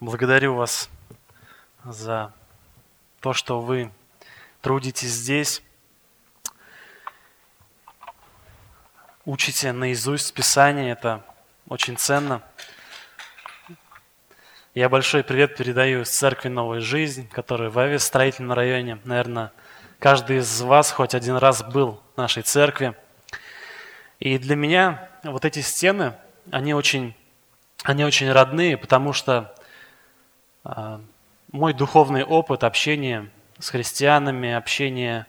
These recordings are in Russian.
Благодарю вас за то, что вы трудитесь здесь, учите наизусть Писание, это очень ценно. Я большой привет передаю из церкви «Новая жизнь», которая в Аве, строительном районе. Наверное, каждый из вас хоть один раз был в нашей церкви. И для меня вот эти стены, они очень, они очень родные, потому что мой духовный опыт общения с христианами, общения,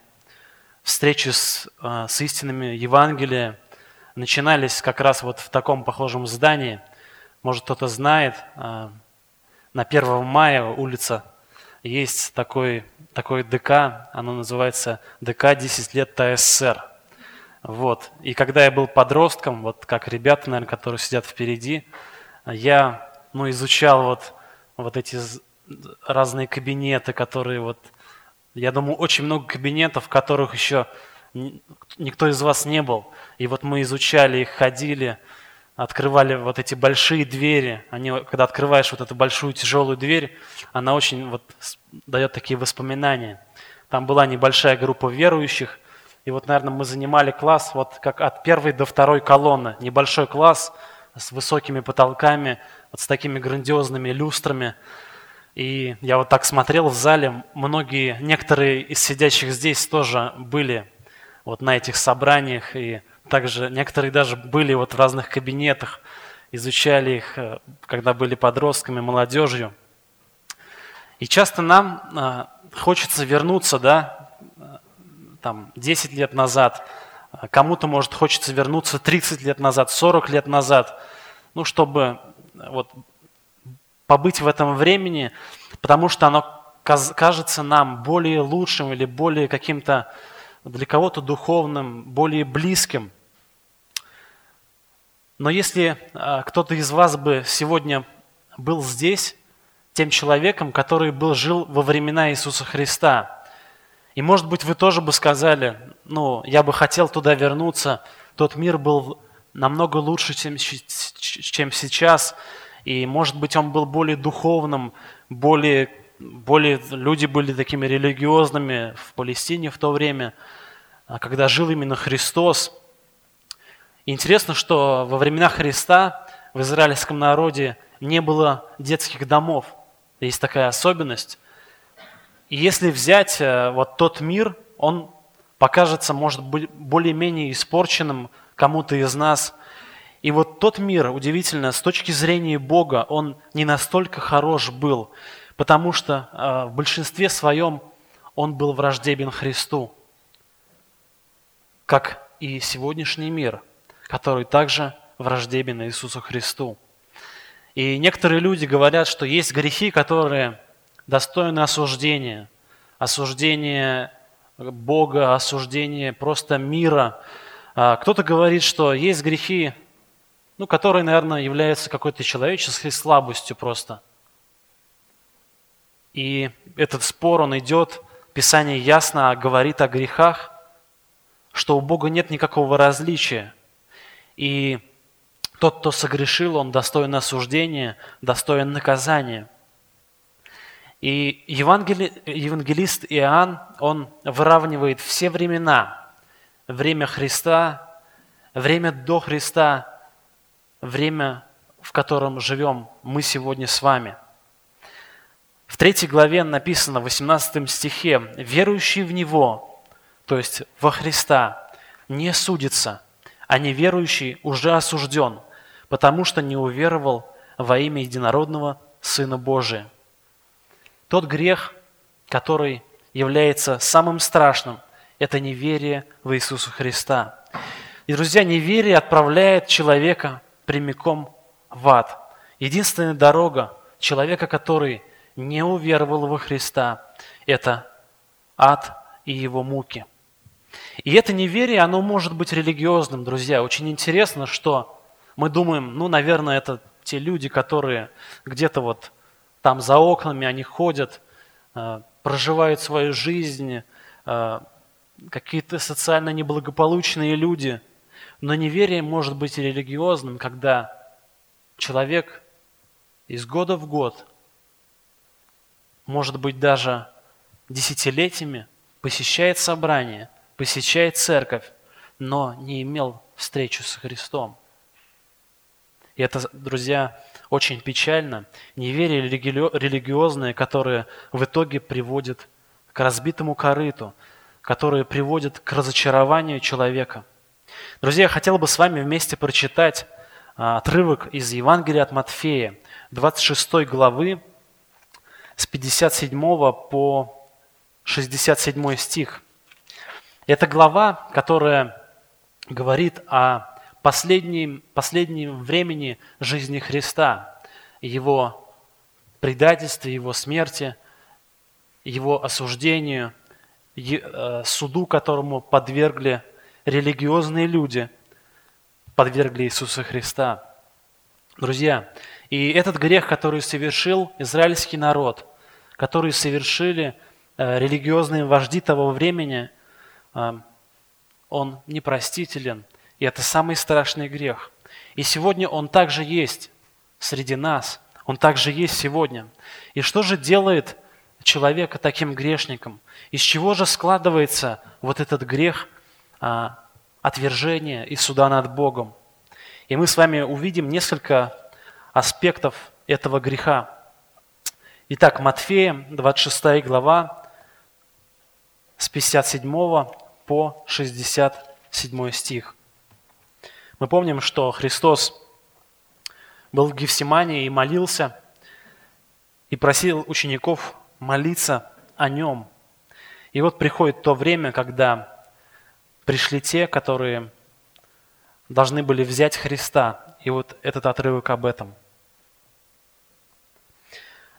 встречи с, а, с истинными Евангелия начинались как раз вот в таком похожем здании. Может, кто-то знает, а, на 1 мая улица есть такой, такой ДК, оно называется ДК «10 лет ТССР». Вот. И когда я был подростком, вот как ребята, наверное, которые сидят впереди, я ну, изучал вот вот эти разные кабинеты, которые вот, я думаю, очень много кабинетов, в которых еще никто из вас не был. И вот мы изучали их, ходили, открывали вот эти большие двери. Они, когда открываешь вот эту большую тяжелую дверь, она очень вот дает такие воспоминания. Там была небольшая группа верующих, и вот, наверное, мы занимали класс вот как от первой до второй колонны. Небольшой класс с высокими потолками, вот с такими грандиозными люстрами. И я вот так смотрел в зале, многие, некоторые из сидящих здесь тоже были вот на этих собраниях, и также некоторые даже были вот в разных кабинетах, изучали их, э, когда были подростками, молодежью. И часто нам э, хочется вернуться, да, э, там, 10 лет назад, кому-то, может, хочется вернуться 30 лет назад, 40 лет назад, ну, чтобы вот, побыть в этом времени, потому что оно кажется нам более лучшим или более каким-то для кого-то духовным, более близким. Но если а, кто-то из вас бы сегодня был здесь, тем человеком, который был, жил во времена Иисуса Христа, и, может быть, вы тоже бы сказали, ну, я бы хотел туда вернуться, тот мир был намного лучше, чем, чем сейчас, и, может быть, он был более духовным, более, более люди были такими религиозными в Палестине в то время, а когда жил именно Христос. Интересно, что во времена Христа в израильском народе не было детских домов. Есть такая особенность. И если взять э, вот тот мир, он покажется, может быть, более-менее испорченным кому-то из нас – и вот тот мир, удивительно, с точки зрения Бога, он не настолько хорош был, потому что э, в большинстве своем он был враждебен Христу, как и сегодняшний мир, который также враждебен Иисусу Христу. И некоторые люди говорят, что есть грехи, которые достойны осуждения, осуждения Бога, осуждения просто мира. А кто-то говорит, что есть грехи, ну, который, наверное, является какой-то человеческой слабостью просто. И этот спор, он идет, Писание ясно говорит о грехах, что у Бога нет никакого различия. И тот, кто согрешил, он достоин осуждения, достоин наказания. И евангели... евангелист Иоанн, он выравнивает все времена. Время Христа, время до Христа время, в котором живем мы сегодня с вами. В третьей главе написано в 18 стихе, «Верующий в Него, то есть во Христа, не судится, а неверующий уже осужден, потому что не уверовал во имя единородного Сына Божия». Тот грех, который является самым страшным, это неверие в Иисуса Христа. И, друзья, неверие отправляет человека прямиком в ад. Единственная дорога человека, который не уверовал во Христа, это ад и его муки. И это неверие, оно может быть религиозным, друзья. Очень интересно, что мы думаем, ну, наверное, это те люди, которые где-то вот там за окнами, они ходят, э, проживают свою жизнь, э, какие-то социально неблагополучные люди – но неверие может быть религиозным, когда человек из года в год может быть, даже десятилетиями посещает собрание, посещает церковь, но не имел встречу с Христом. И это, друзья, очень печально. Неверие религиозное, которое в итоге приводит к разбитому корыту, которое приводит к разочарованию человека. Друзья, я хотел бы с вами вместе прочитать а, отрывок из Евангелия от Матфея, 26 главы, с 57 по 67 стих. Это глава, которая говорит о последнем, последнем времени жизни Христа, Его предательстве, Его смерти, Его осуждению, э, суду, которому подвергли религиозные люди, подвергли Иисуса Христа. Друзья, и этот грех, который совершил израильский народ, который совершили э, религиозные вожди того времени, э, он непростителен, и это самый страшный грех. И сегодня он также есть среди нас, он также есть сегодня. И что же делает человека таким грешником? Из чего же складывается вот этот грех а, отвержения и суда над Богом? И мы с вами увидим несколько аспектов этого греха. Итак, Матфея, 26 глава, с 57 по 67 стих. Мы помним, что Христос был в Гефсимании и молился, и просил учеников молиться о нем. И вот приходит то время, когда пришли те, которые должны были взять Христа. И вот этот отрывок об этом –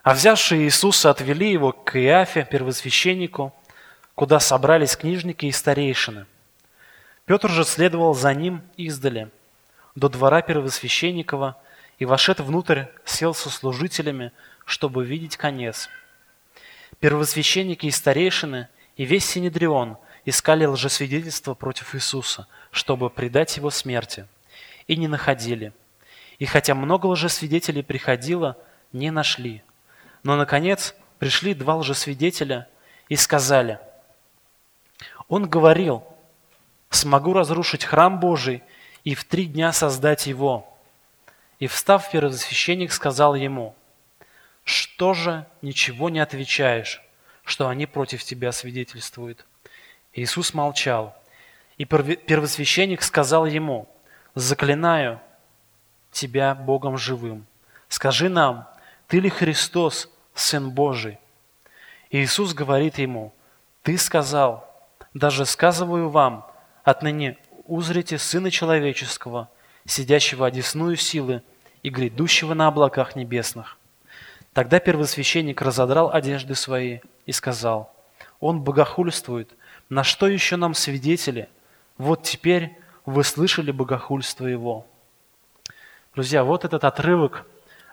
а взявшие Иисуса отвели его к Иафе, первосвященнику, куда собрались книжники и старейшины. Петр же следовал за ним издали, до двора первосвященникова, и, вошед внутрь, сел со служителями, чтобы видеть конец. Первосвященники и старейшины и весь Синедрион искали лжесвидетельства против Иисуса, чтобы предать его смерти, и не находили. И хотя много лжесвидетелей приходило, не нашли – но, наконец, пришли два лжесвидетеля и сказали, «Он говорил, смогу разрушить храм Божий и в три дня создать его». И, встав первосвященник, сказал ему, «Что же ничего не отвечаешь, что они против тебя свидетельствуют?» Иисус молчал. И первосвященник сказал ему, «Заклинаю тебя Богом живым. Скажи нам, ты ли Христос, Сын Божий. Иисус говорит ему, «Ты сказал, даже сказываю вам, отныне узрите Сына Человеческого, сидящего одесную силы и грядущего на облаках небесных». Тогда первосвященник разодрал одежды свои и сказал, «Он богохульствует, на что еще нам свидетели? Вот теперь вы слышали богохульство его». Друзья, вот этот отрывок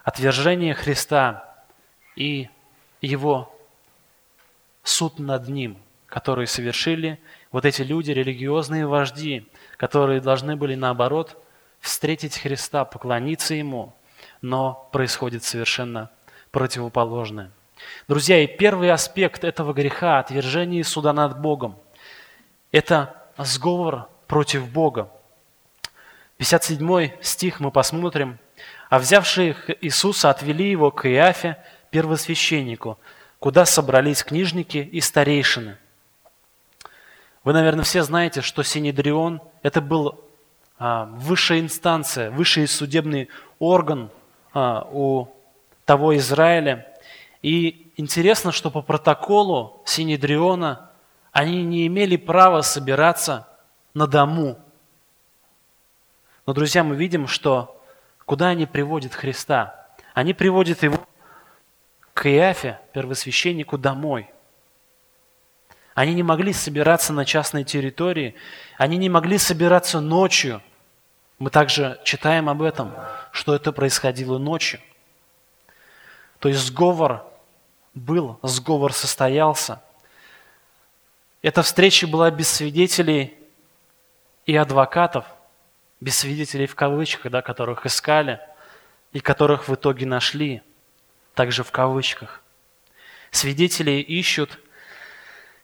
отвержения Христа – и его суд над ним, который совершили вот эти люди, религиозные вожди, которые должны были наоборот встретить Христа, поклониться Ему, но происходит совершенно противоположное. Друзья, и первый аспект этого греха, отвержение суда над Богом, это сговор против Бога. 57 стих мы посмотрим. «А взявшие Иисуса отвели его к Иафе, первосвященнику, куда собрались книжники и старейшины. Вы, наверное, все знаете, что Синедрион – это был а, высшая инстанция, высший судебный орган а, у того Израиля. И интересно, что по протоколу Синедриона они не имели права собираться на дому. Но, друзья, мы видим, что куда они приводят Христа? Они приводят его к Иафе, первосвященнику, домой. Они не могли собираться на частной территории, они не могли собираться ночью. Мы также читаем об этом, что это происходило ночью. То есть сговор был, сговор состоялся. Эта встреча была без свидетелей и адвокатов, без свидетелей в кавычках, да, которых искали и которых в итоге нашли – также в кавычках. свидетелей ищут.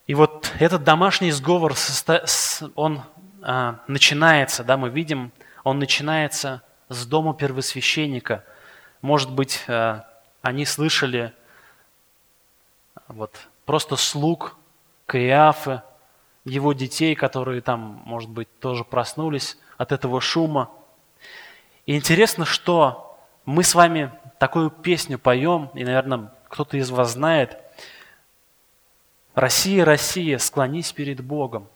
И вот этот домашний сговор, он а, начинается, да, мы видим, он начинается с дома первосвященника. Может быть, а, они слышали вот, просто слуг Каиафы, его детей, которые там, может быть, тоже проснулись от этого шума. И интересно, что мы с вами такую песню поем, и, наверное, кто-то из вас знает. «Россия, Россия, склонись перед Богом».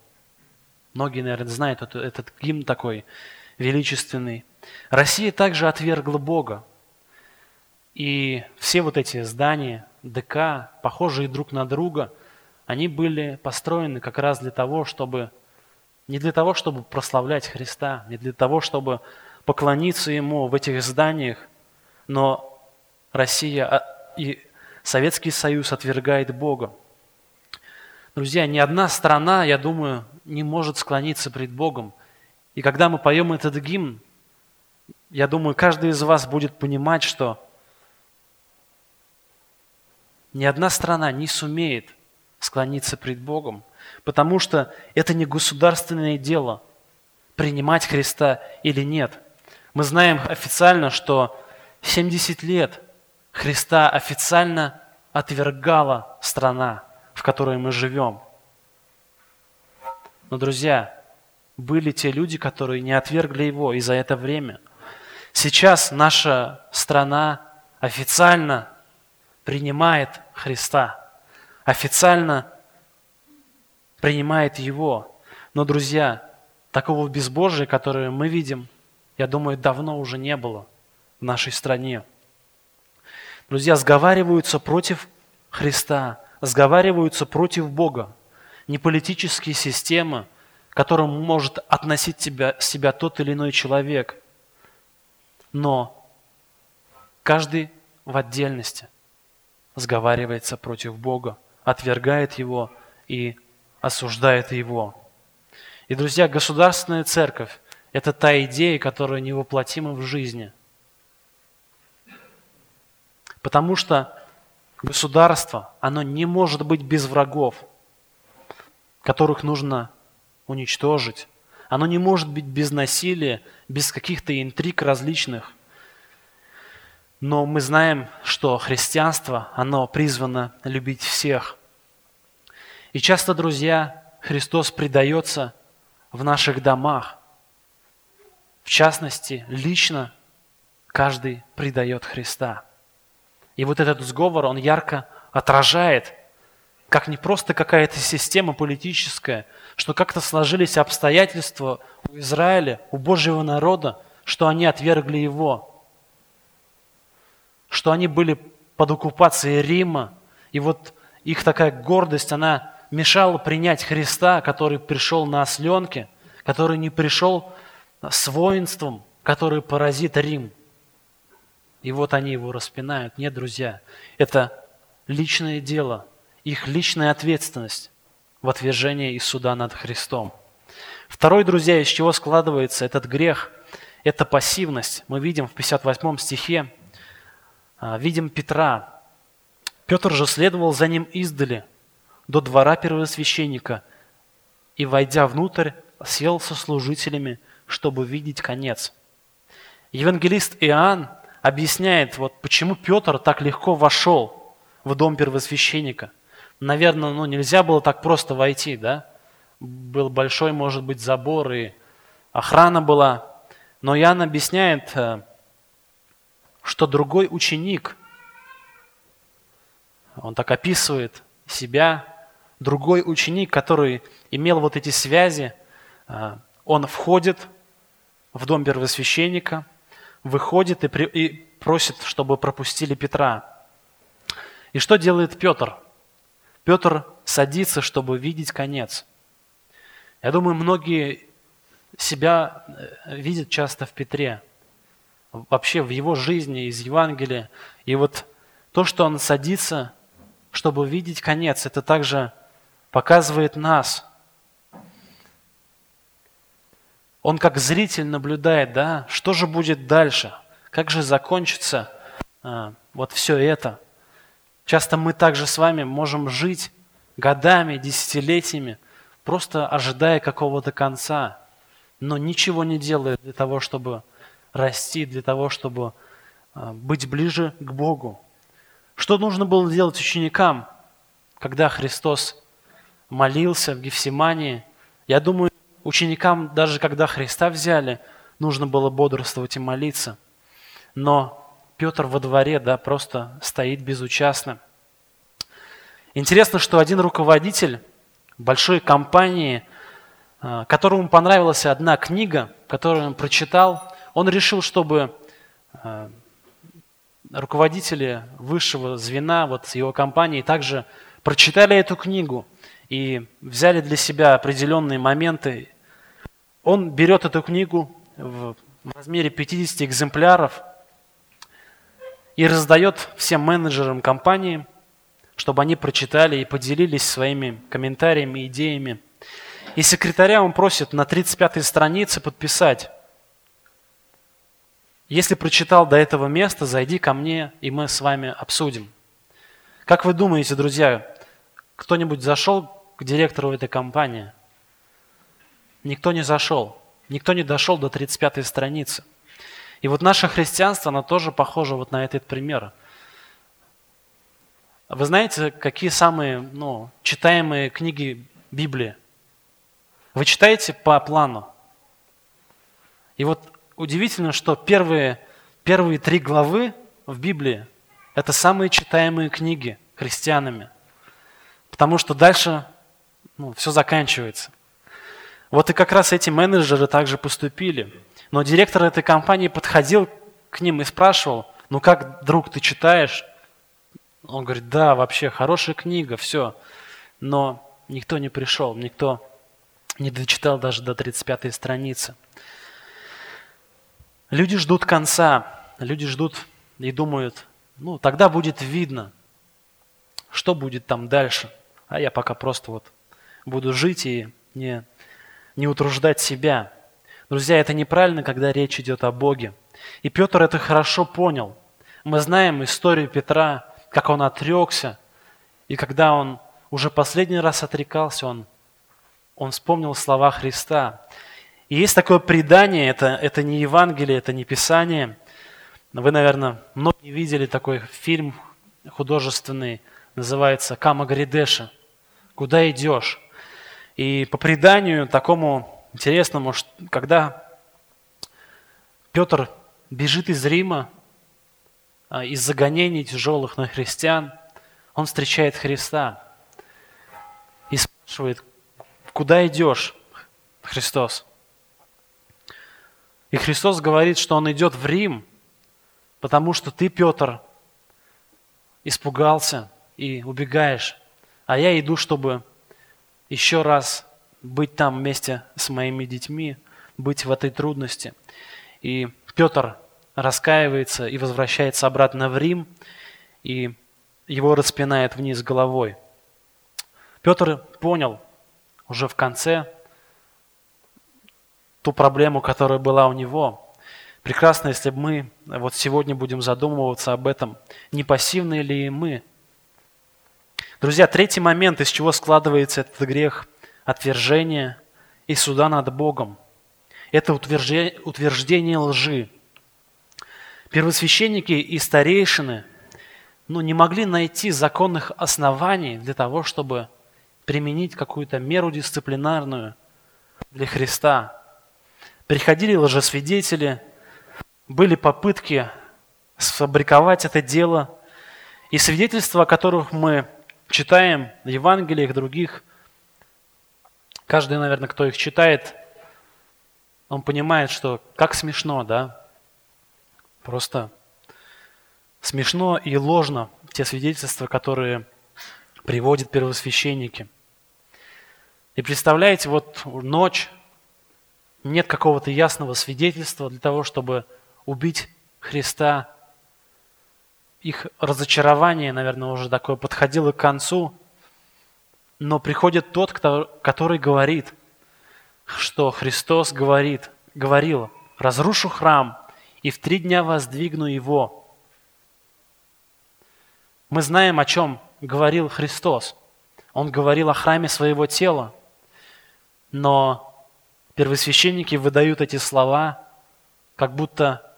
Многие, наверное, знают этот, этот гимн такой величественный. Россия также отвергла Бога. И все вот эти здания, ДК, похожие друг на друга, они были построены как раз для того, чтобы не для того, чтобы прославлять Христа, не для того, чтобы поклониться Ему в этих зданиях, но Россия а, и Советский Союз отвергает Бога. Друзья, ни одна страна, я думаю, не может склониться пред Богом. И когда мы поем этот гимн, я думаю, каждый из вас будет понимать, что ни одна страна не сумеет склониться пред Богом, потому что это не государственное дело принимать Христа или нет. Мы знаем официально, что 70 лет Христа официально отвергала страна, в которой мы живем. Но, друзья, были те люди, которые не отвергли его, и за это время. Сейчас наша страна официально принимает Христа, официально принимает Его. Но, друзья, такого безбожия, которое мы видим, я думаю, давно уже не было в нашей стране. Друзья, сговариваются против Христа, сговариваются против Бога. Не политические системы, к которым может относить тебя, себя тот или иной человек, но каждый в отдельности сговаривается против Бога, отвергает Его и осуждает Его. И, друзья, государственная церковь – это та идея, которая невоплотима в жизни. Потому что государство, оно не может быть без врагов, которых нужно уничтожить. Оно не может быть без насилия, без каких-то интриг различных – но мы знаем, что христианство, оно призвано любить всех. И часто, друзья, Христос предается в наших домах. В частности, лично каждый предает Христа. И вот этот сговор, он ярко отражает, как не просто какая-то система политическая, что как-то сложились обстоятельства у Израиля, у Божьего народа, что они отвергли его – что они были под оккупацией Рима, и вот их такая гордость, она мешала принять Христа, который пришел на осленке, который не пришел с воинством, который поразит Рим. И вот они его распинают. Нет, друзья, это личное дело, их личная ответственность в отвержении и суда над Христом. Второй, друзья, из чего складывается этот грех, это пассивность. Мы видим в 58 стихе, а, видим Петра. Петр же следовал за ним издали до двора первосвященника и, войдя внутрь, сел со служителями, чтобы видеть конец. Евангелист Иоанн объясняет, вот почему Петр так легко вошел в дом первосвященника. Наверное, ну, нельзя было так просто войти, да? Был большой, может быть, забор и охрана была. Но Иоанн объясняет, э, что другой ученик, он так описывает себя, другой ученик, который имел вот эти связи, а, он входит в дом первосвященника, выходит и, при, и просит, чтобы пропустили Петра. И что делает Петр? Петр садится, чтобы видеть конец. Я думаю, многие себя э, видят часто в Петре – вообще в его жизни, из Евангелия. И вот то, что он садится, чтобы видеть конец, это также показывает нас. Он как зритель наблюдает, да, что же будет дальше, как же закончится а, вот все это. Часто мы также с вами можем жить годами, десятилетиями, просто ожидая какого-то конца, но ничего не делая для того, чтобы расти, для того, чтобы а, быть ближе к Богу. Что нужно было делать ученикам, когда Христос молился в Гефсимании? Я думаю, ученикам, даже когда Христа взяли, нужно было бодрствовать и молиться. Но Петр во дворе, да, просто стоит безучастно. Интересно, что один руководитель большой компании, а, которому понравилась одна книга, которую он прочитал, он решил, чтобы а, руководители высшего звена вот его компании также прочитали эту книгу и взяли для себя определенные моменты. Он берет эту книгу в размере 50 экземпляров и раздает всем менеджерам компании, чтобы они прочитали и поделились своими комментариями, идеями. И секретаря он просит на 35-й странице подписать если прочитал до этого места, зайди ко мне, и мы с вами обсудим. Как вы думаете, друзья, кто-нибудь зашел к директору этой компании? Никто не зашел. Никто не дошел до 35-й страницы. И вот наше христианство, оно тоже похоже вот на этот пример. Вы знаете, какие самые ну, читаемые книги Библии? Вы читаете по плану. И вот удивительно, что первые, первые три главы в Библии – это самые читаемые книги христианами. Потому что дальше ну, все заканчивается. Вот и как раз эти менеджеры также поступили. Но директор этой компании подходил к ним и спрашивал, ну как, друг, ты читаешь? Он говорит, да, вообще хорошая книга, все. Но никто не пришел, никто не дочитал даже до 35 страницы. Люди ждут конца, люди ждут и думают, ну, тогда будет видно, что будет там дальше. А я пока просто вот буду жить и не, не утруждать себя. Друзья, это неправильно, когда речь идет о Боге. И Петр это хорошо понял. Мы знаем историю Петра, как он отрекся, и когда он уже последний раз отрекался, он, он вспомнил слова Христа. И есть такое предание, это, это не Евангелие, это не Писание. Вы, наверное, многие видели такой фильм художественный, называется «Кама Гридеша». «Куда идешь?» И по преданию такому интересному, когда Петр бежит из Рима, а, из загонений тяжелых на христиан, он встречает Христа и спрашивает, куда идешь, Христос? И Христос говорит, что Он идет в Рим, потому что ты, Петр, испугался и убегаешь. А я иду, чтобы еще раз быть там вместе с моими детьми, быть в этой трудности. И Петр раскаивается и возвращается обратно в Рим, и его распинает вниз головой. Петр понял уже в конце, ту проблему, которая была у него. Прекрасно, если бы мы вот сегодня будем задумываться об этом, не пассивны ли мы. Друзья, третий момент, из чего складывается этот грех – отвержение и суда над Богом. Это утверждение, утверждение лжи. Первосвященники и старейшины ну, не могли найти законных оснований для того, чтобы применить какую-то меру дисциплинарную для Христа. Приходили лжесвидетели, были попытки сфабриковать это дело. И свидетельства, о которых мы читаем в Евангелиях других, каждый, наверное, кто их читает, он понимает, что как смешно, да? Просто смешно и ложно те свидетельства, которые приводят первосвященники. И представляете, вот ночь, нет какого-то ясного свидетельства для того, чтобы убить Христа. Их разочарование, наверное, уже такое подходило к концу. Но приходит тот, кто, который говорит, что Христос говорит, говорил, разрушу храм и в три дня воздвигну его. Мы знаем, о чем говорил Христос. Он говорил о храме своего тела. Но первосвященники выдают эти слова, как будто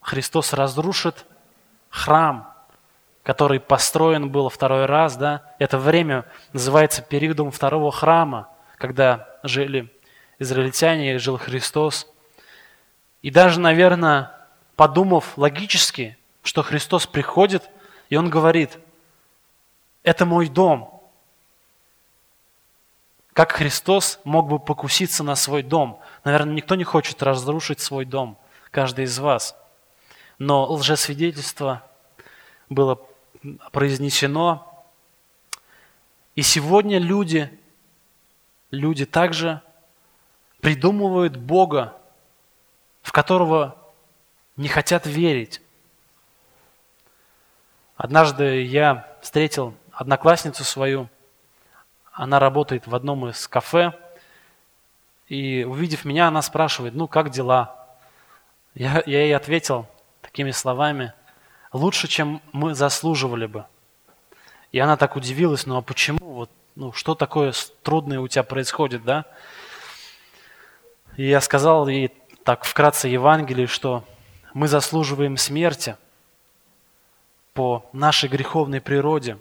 Христос разрушит храм, который построен был второй раз. Да? Это время называется периодом второго храма, когда жили израильтяне, жил Христос. И даже, наверное, подумав логически, что Христос приходит, и Он говорит, это мой дом. Как Христос мог бы покуситься на свой дом? Наверное, никто не хочет разрушить свой дом, каждый из вас. Но лжесвидетельство было произнесено. И сегодня люди, люди также придумывают Бога, в которого не хотят верить. Однажды я встретил одноклассницу свою, она работает в одном из кафе, и увидев меня, она спрашивает, ну как дела? Я, я ей ответил такими словами, лучше, чем мы заслуживали бы. И она так удивилась, ну а почему? Вот, ну, что такое трудное у тебя происходит, да? И я сказал ей так вкратце Евангелие, что мы заслуживаем смерти по нашей греховной природе.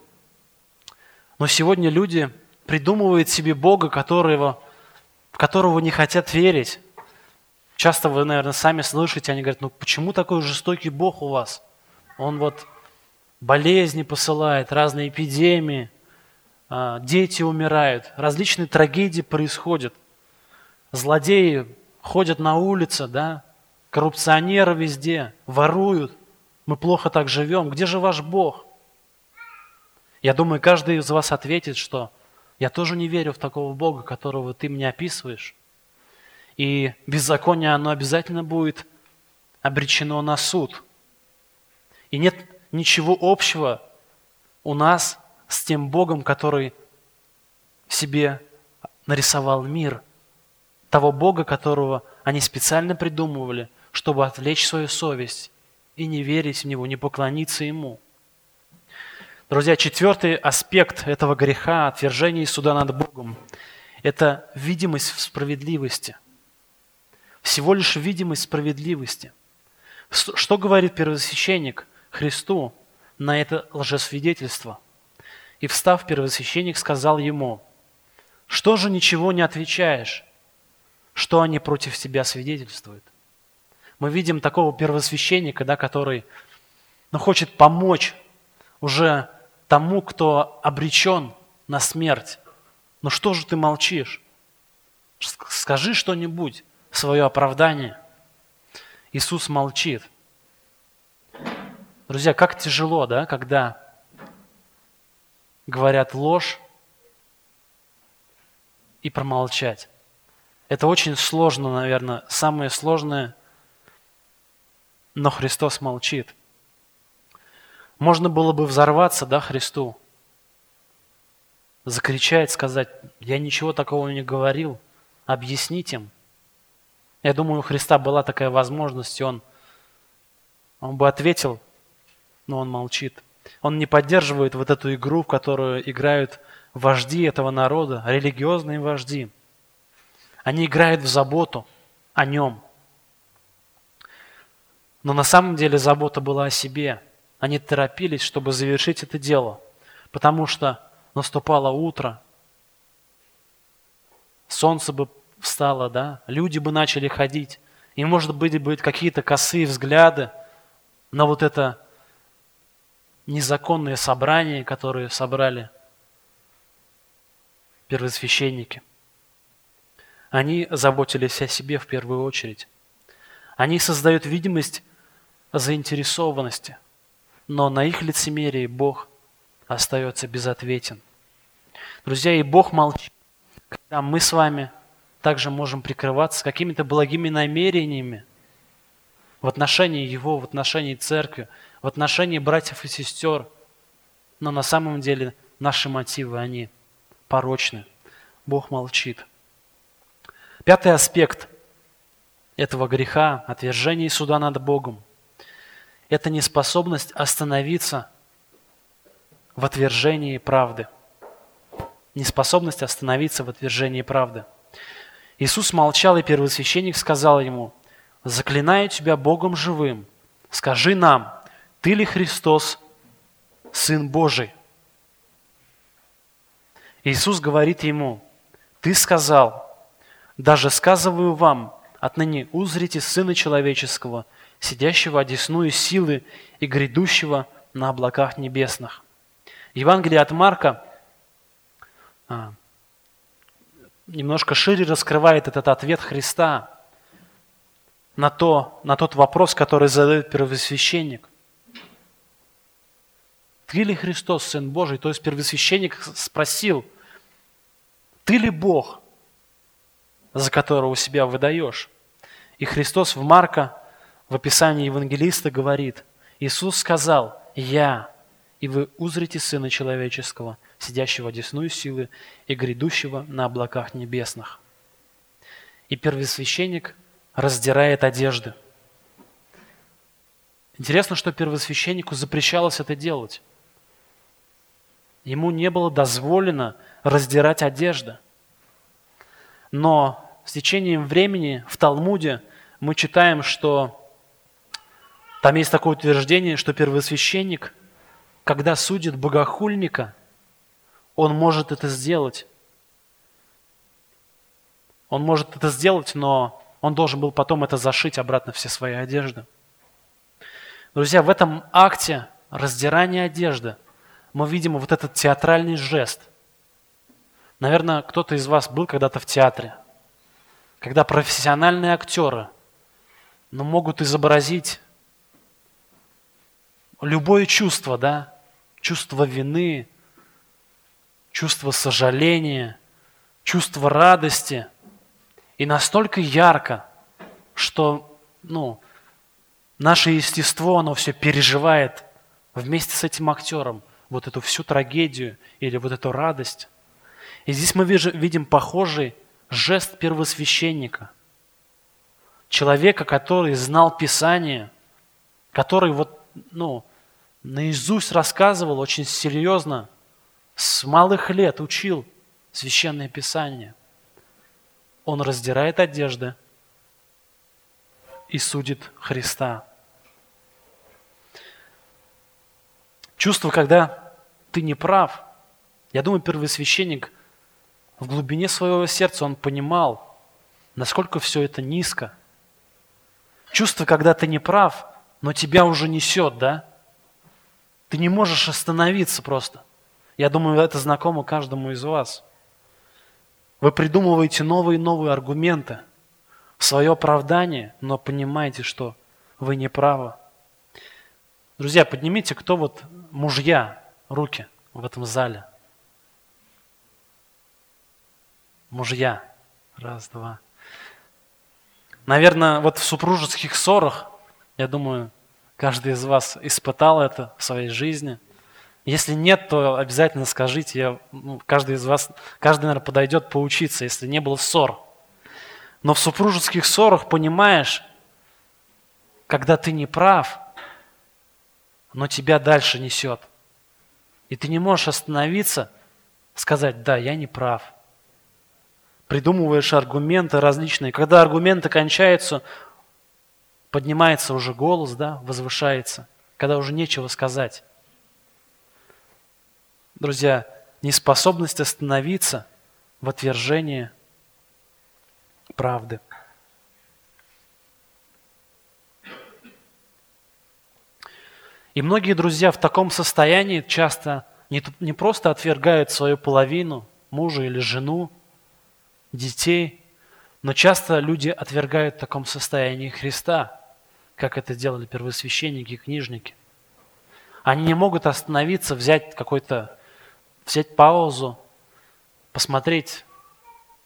Но сегодня люди придумывают себе Бога, которого, которого не хотят верить. Часто вы, наверное, сами слышите, они говорят, ну почему такой жестокий Бог у вас? Он вот болезни посылает, разные эпидемии, а, дети умирают, различные трагедии происходят. Злодеи ходят на улице, да, коррупционеры везде, воруют. Мы плохо так живем. Где же ваш Бог? Я думаю, каждый из вас ответит, что я тоже не верю в такого Бога, которого ты мне описываешь. И беззаконие, оно обязательно будет обречено на суд. И нет ничего общего у нас с тем Богом, который себе нарисовал мир. Того Бога, которого они специально придумывали, чтобы отвлечь свою совесть и не верить в Него, не поклониться Ему. Друзья, четвертый аспект этого греха, отвержения суда над Богом, это видимость в справедливости. Всего лишь видимость справедливости. Что говорит первосвященник Христу на это лжесвидетельство? И встав, первосвященник сказал ему, «Что же ничего не отвечаешь? Что они против тебя свидетельствуют?» мы видим такого первосвященника, да, который ну, хочет помочь уже тому, кто обречен на смерть. Но что же ты молчишь? Скажи что-нибудь, свое оправдание. Иисус молчит. Друзья, как тяжело, да, когда говорят ложь и промолчать. Это очень сложно, наверное, самое сложное но Христос молчит. Можно было бы взорваться, да, Христу, закричать, сказать, я ничего такого не говорил, объяснить им. Я думаю, у Христа была такая возможность, и он, он бы ответил, но он молчит. Он не поддерживает вот эту игру, в которую играют вожди этого народа, религиозные вожди. Они играют в заботу о нем – но на самом деле забота была о себе. Они торопились, чтобы завершить это дело, потому что наступало утро, солнце бы встало, да, люди бы начали ходить, и, может быть, будут какие-то косые взгляды на вот это незаконное собрание, которое собрали первосвященники. Они заботились о себе в первую очередь. Они создают видимость заинтересованности, но на их лицемерии Бог остается безответен. Друзья, и Бог молчит, когда мы с вами также можем прикрываться какими-то благими намерениями в отношении Его, в отношении Церкви, в отношении братьев и сестер, но на самом деле наши мотивы, они порочны. Бог молчит. Пятый аспект этого греха, отвержение суда над Богом – это неспособность остановиться в отвержении правды. Неспособность остановиться в отвержении правды. Иисус молчал, и первосвященник сказал ему, «Заклинаю тебя Богом живым, скажи нам, ты ли Христос, Сын Божий?» Иисус говорит ему, «Ты сказал, даже сказываю вам, отныне узрите Сына Человеческого, сидящего одесную силы и грядущего на облаках небесных». Евангелие от Марка а, немножко шире раскрывает этот ответ Христа на, то, на тот вопрос, который задает первосвященник. Ты ли Христос, Сын Божий? То есть первосвященник спросил, ты ли Бог, за которого себя выдаешь? И Христос в Марка, в описании евангелиста говорит, Иисус сказал, «Я, и вы узрите Сына Человеческого, сидящего одесную силы и грядущего на облаках небесных». И первосвященник раздирает одежды. Интересно, что первосвященнику запрещалось это делать. Ему не было дозволено раздирать одежды. Но с течением времени в Талмуде мы читаем, что там есть такое утверждение, что первосвященник, когда судит богохульника, он может это сделать. Он может это сделать, но он должен был потом это зашить обратно все свои одежды. Друзья, в этом акте раздирания одежды – мы видим вот этот театральный жест. Наверное, кто-то из вас был когда-то в театре, когда профессиональные актеры ну, могут изобразить любое чувство, да, чувство вины, чувство сожаления, чувство радости, и настолько ярко, что ну, наше естество, оно все переживает вместе с этим актером – вот эту всю трагедию или вот эту радость. И здесь мы видим похожий жест первосвященника. Человека, который знал Писание, который вот, ну, наизусть рассказывал очень серьезно, с малых лет учил Священное Писание. Он раздирает одежды и судит Христа. Чувство, когда ты не прав. Я думаю, первосвященник в глубине своего сердца, он понимал, насколько все это низко. Чувство, когда ты не прав, но тебя уже несет, да? Ты не можешь остановиться просто. Я думаю, это знакомо каждому из вас. Вы придумываете новые и новые аргументы в свое оправдание, но понимаете, что вы не правы. Друзья, поднимите, кто вот мужья, руки в этом зале. Мужья. Раз, два. Наверное, вот в супружеских ссорах, я думаю, каждый из вас испытал это в своей жизни. Если нет, то обязательно скажите. Я, ну, каждый из вас, каждый, наверное, подойдет поучиться, если не было ссор. Но в супружеских ссорах понимаешь, когда ты не прав, но тебя дальше несет. И ты не можешь остановиться, сказать, да, я не прав. Придумываешь аргументы различные. Когда аргументы кончаются, поднимается уже голос, да, возвышается, когда уже нечего сказать. Друзья, неспособность остановиться в отвержении правды. И многие друзья в таком состоянии часто не, не просто отвергают свою половину, мужа или жену, детей, но часто люди отвергают в таком состоянии Христа, как это делали первосвященники и книжники. Они не могут остановиться, взять какой-то, взять паузу, посмотреть,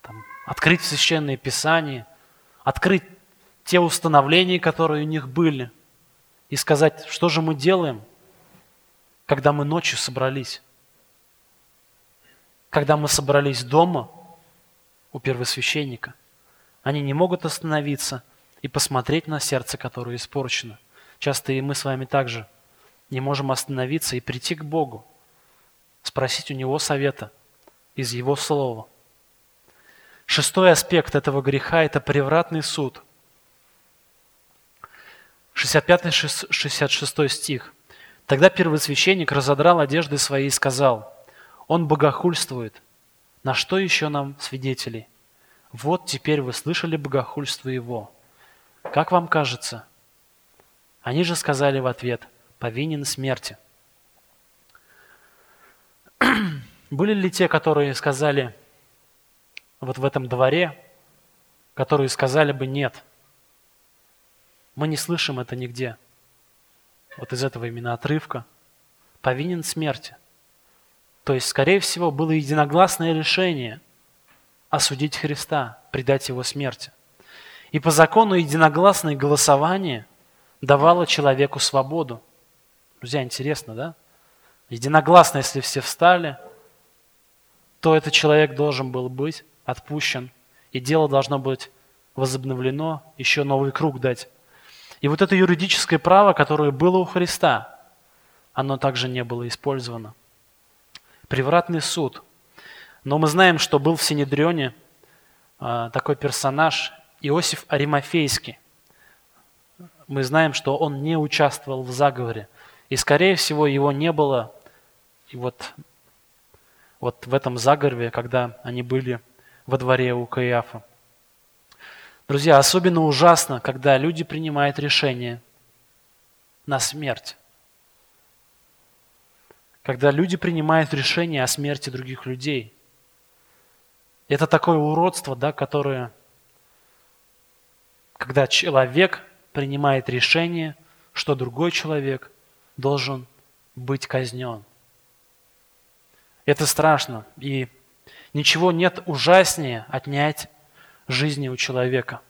там, открыть священные писания, открыть те установления, которые у них были – и сказать, что же мы делаем, когда мы ночью собрались. Когда мы собрались дома у первосвященника, они не могут остановиться и посмотреть на сердце, которое испорчено. Часто и мы с вами также не можем остановиться и прийти к Богу спросить у него совета из его слова. Шестой аспект этого греха – это превратный суд. 65-66 стих. Тогда первосвященник разодрал одежды свои и сказал, «Он богохульствует. На что еще нам свидетелей? Вот теперь вы слышали богохульство его. Как вам кажется?» Они же сказали в ответ, «Повинен смерти». Были ли те, которые сказали вот в этом дворе, которые сказали бы «нет», мы не слышим это нигде. Вот из этого именно отрывка. Повинен смерти. То есть, скорее всего, было единогласное решение осудить Христа, предать его смерти. И по закону единогласное голосование давало человеку свободу. Друзья, интересно, да? Единогласно, если все встали, то этот человек должен был быть отпущен, и дело должно быть возобновлено, еще новый круг дать. И вот это юридическое право, которое было у Христа, оно также не было использовано. Превратный суд. Но мы знаем, что был в Синедрионе а, такой персонаж Иосиф Аримафейский. Мы знаем, что он не участвовал в заговоре. И, скорее всего, его не было и вот, вот в этом заговоре, когда они были во дворе у Каиафа. Друзья, особенно ужасно, когда люди принимают решение на смерть. Когда люди принимают решение о смерти других людей. Это такое уродство, да, которое, когда человек принимает решение, что другой человек должен быть казнен. Это страшно. И ничего нет ужаснее отнять жизни у человека.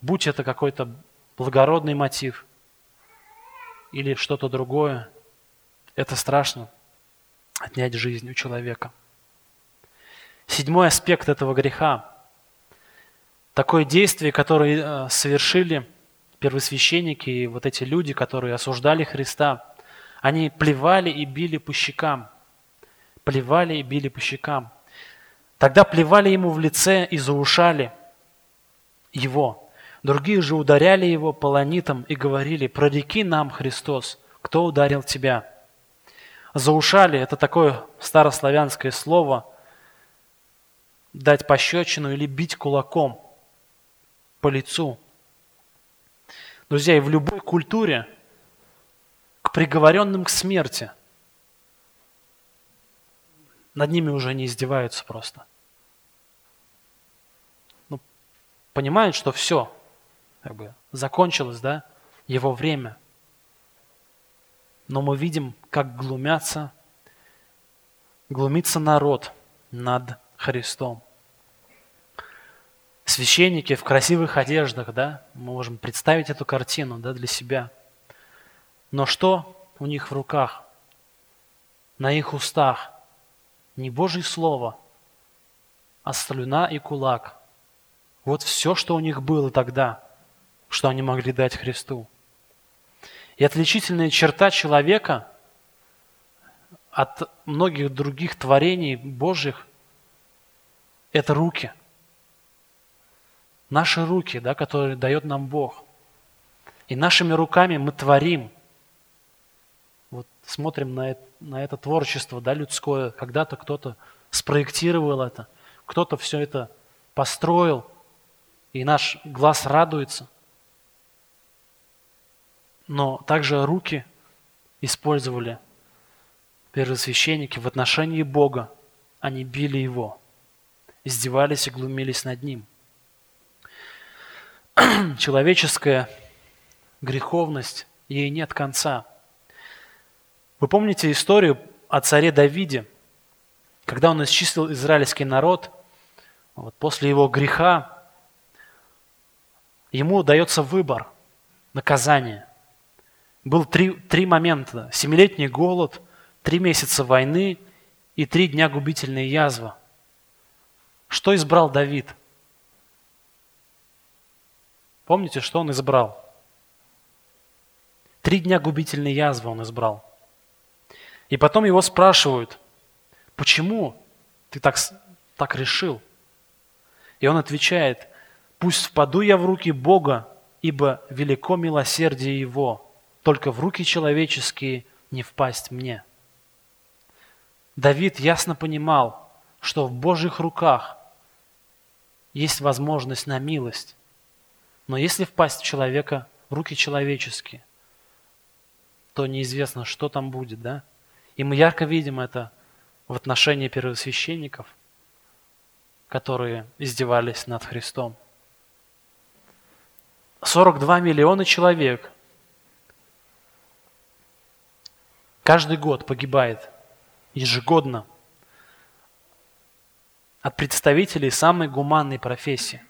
Будь это какой-то благородный мотив или что-то другое, это страшно отнять жизнь у человека. Седьмой аспект этого греха – такое действие, которое э, совершили первосвященники и вот эти люди, которые осуждали Христа, они плевали и били по щекам. Плевали и били по щекам. Тогда плевали ему в лице и заушали его. Другие же ударяли его полонитом и говорили, прореки нам, Христос, кто ударил тебя? Заушали – это такое старославянское слово дать пощечину или бить кулаком по лицу. Друзья, и в любой культуре к приговоренным к смерти над ними уже не издеваются просто. понимают, что все, как бы закончилось, да, его время. Но мы видим, как глумятся, глумится народ над Христом. Священники в красивых одеждах, да, мы можем представить эту картину, да, для себя. Но что у них в руках? На их устах не Божье Слово, а слюна и кулак – вот все, что у них было тогда, что они могли дать Христу. И отличительная черта человека от многих других творений Божьих – это руки. Наши руки, да, которые дает нам Бог. И нашими руками мы творим. Вот смотрим на это, на это творчество да, людское. Когда-то кто-то спроектировал это, кто-то все это построил – и наш глаз радуется. Но также руки использовали первосвященники в отношении Бога. Они били Его, издевались и глумились над Ним. Человеческая греховность, ей нет конца. Вы помните историю о царе Давиде, когда он исчислил израильский народ, вот после его греха ему дается выбор, наказание. Был три, три момента. Семилетний голод, три месяца войны и три дня губительной язвы. Что избрал Давид? Помните, что он избрал? Три дня губительной язвы он избрал. И потом его спрашивают, Почему ты так, так решил? И он отвечает, пусть впаду я в руки Бога, ибо велико милосердие Его, только в руки человеческие не впасть мне. Давид ясно понимал, что в Божьих руках есть возможность на милость. Но если впасть в человека в руки человеческие, то неизвестно, что там будет, да? И мы ярко видим это в отношении первосвященников, которые издевались над Христом. 42 миллиона человек каждый год погибает ежегодно от представителей самой гуманной профессии.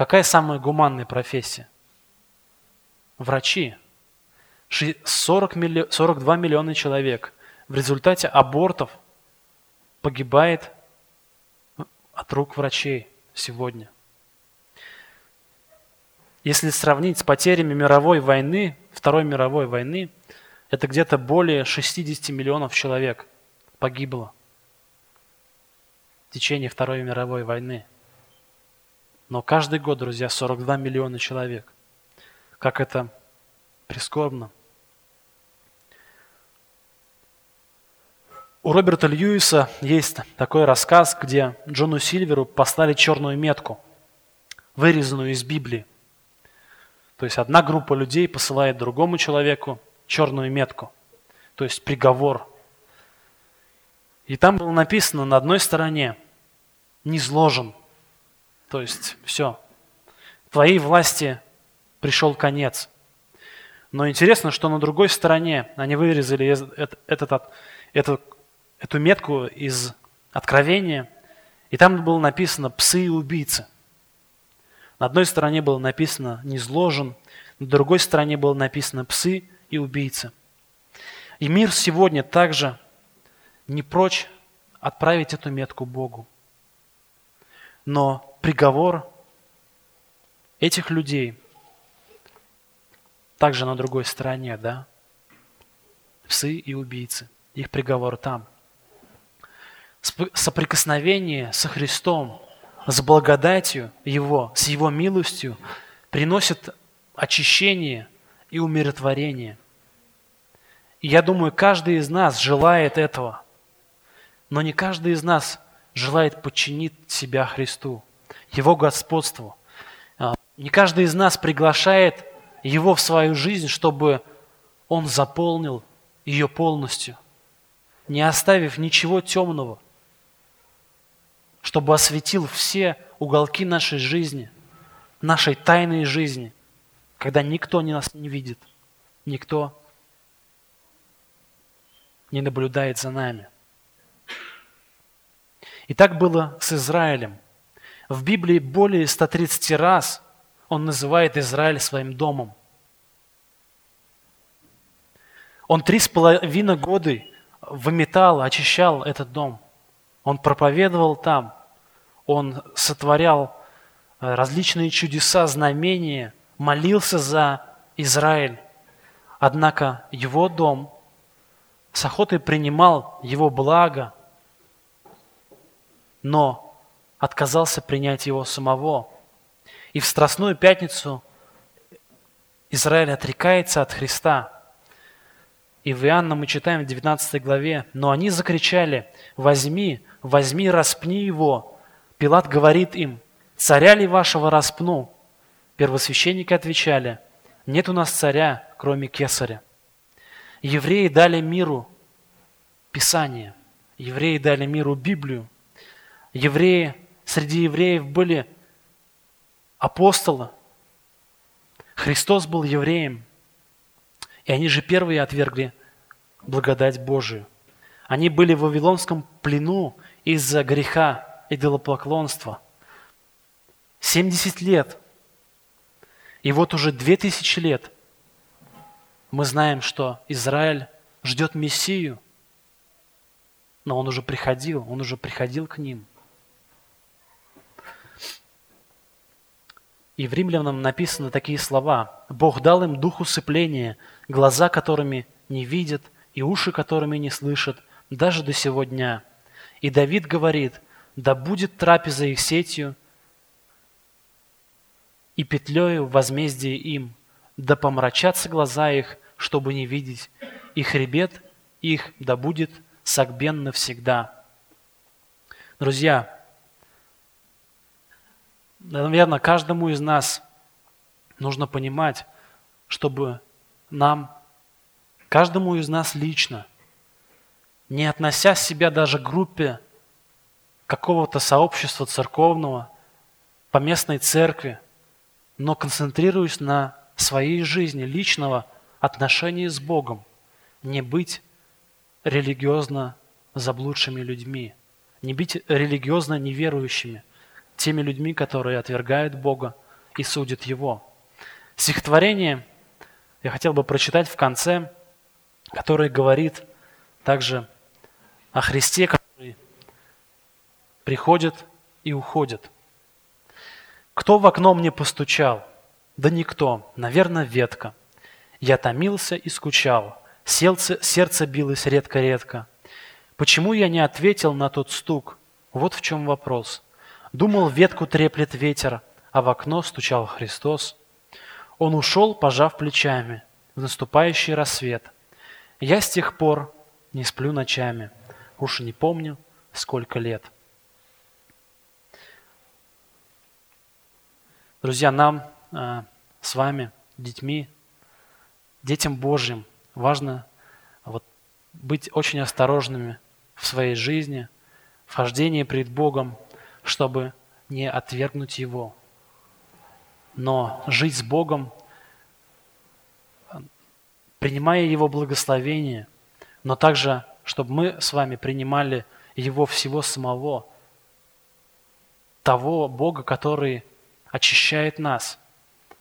Какая самая гуманная профессия? Врачи. 40 милли... 42 миллиона человек в результате абортов погибает от рук врачей сегодня. Если сравнить с потерями мировой войны, Второй мировой войны, это где-то более 60 миллионов человек погибло в течение Второй мировой войны. Но каждый год, друзья, 42 миллиона человек. Как это прискорбно. У Роберта Льюиса есть такой рассказ, где Джону Сильверу послали черную метку, вырезанную из Библии. То есть одна группа людей посылает другому человеку черную метку, то есть приговор и там было написано на одной стороне «не зложен». То есть все. Твоей власти пришел конец. Но интересно, что на другой стороне они вырезали этот, этот, эту, метку из Откровения, и там было написано «псы и убийцы». На одной стороне было написано «не зложен», на другой стороне было написано «псы и убийцы». И мир сегодня также не прочь отправить эту метку Богу. Но приговор этих людей также на другой стороне, да? Псы и убийцы. Их приговор там. Соприкосновение со Христом, с благодатью Его, с Его милостью приносит очищение и умиротворение. И я думаю, каждый из нас желает этого – но не каждый из нас желает подчинить себя Христу, Его господству. А, не каждый из нас приглашает Его в свою жизнь, чтобы Он заполнил ее полностью, не оставив ничего темного, чтобы осветил все уголки нашей жизни, нашей тайной жизни, когда никто нас не видит, никто не наблюдает за нами. И так было с Израилем. В Библии более 130 раз он называет Израиль своим домом. Он три с половиной года выметал, очищал этот дом. Он проповедовал там. Он сотворял э, различные чудеса, знамения, молился за Израиль. Однако его дом с охотой принимал его благо – но отказался принять его самого. И в Страстную Пятницу Израиль отрекается от Христа. И в Иоанна мы читаем в 19 главе, «Но они закричали, возьми, возьми, распни его». Пилат говорит им, «Царя ли вашего распну?» Первосвященники отвечали, «Нет у нас царя, кроме кесаря». Евреи дали миру Писание, евреи дали миру Библию, евреи, среди евреев были апостолы. Христос был евреем. И они же первые отвергли благодать Божию. Они были в Вавилонском плену из-за греха идолопоклонства. 70 лет. И вот уже 2000 лет мы знаем, что Израиль ждет Мессию. Но он уже приходил, он уже приходил к ним. И в римлянам написаны такие слова. «Бог дал им дух усыпления, глаза которыми не видят, и уши которыми не слышат, даже до сего дня. И Давид говорит, да будет трапеза их сетью и петлею возмездие им, да помрачатся глаза их, чтобы не видеть, и хребет их да будет согбен навсегда. Друзья, наверное, каждому из нас нужно понимать, чтобы нам, каждому из нас лично, не относя себя даже к группе какого-то сообщества церковного, по местной церкви, но концентрируясь на своей жизни, личного отношения с Богом, не быть религиозно заблудшими людьми, не быть религиозно неверующими, теми людьми, которые отвергают Бога и судят Его. Стихотворение я хотел бы прочитать в конце, которое говорит также о Христе, который приходит и уходит. Кто в окно мне постучал? Да никто, наверное, ветка. Я томился и скучал, сердце, сердце билось редко-редко. Почему я не ответил на тот стук? Вот в чем вопрос. Думал, ветку треплет ветер, а в окно стучал Христос. Он ушел, пожав плечами, в наступающий рассвет. Я с тех пор не сплю ночами, уж не помню, сколько лет. Друзья, нам э, с вами, детьми, детям Божьим, важно вот, быть очень осторожными в своей жизни, в хождении пред Богом, чтобы не отвергнуть Его. Но жить с Богом, принимая Его благословение, но также, чтобы мы с вами принимали Его всего самого, того Бога, который очищает нас,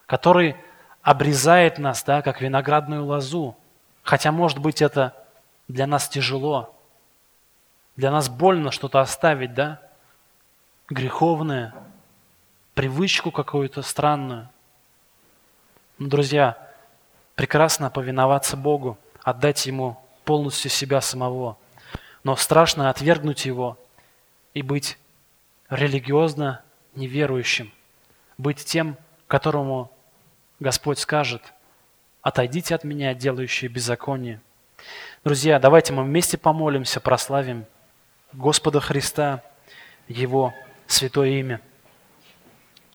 который обрезает нас, да, как виноградную лозу. Хотя, может быть, это для нас тяжело, для нас больно что-то оставить, да, греховное, привычку какую-то странную. Но, друзья, прекрасно повиноваться Богу, отдать Ему полностью себя самого. Но страшно отвергнуть Его и быть религиозно неверующим, быть тем, которому Господь скажет, отойдите от меня, делающие беззаконие. Друзья, давайте мы вместе помолимся, прославим Господа Христа, Его святое имя.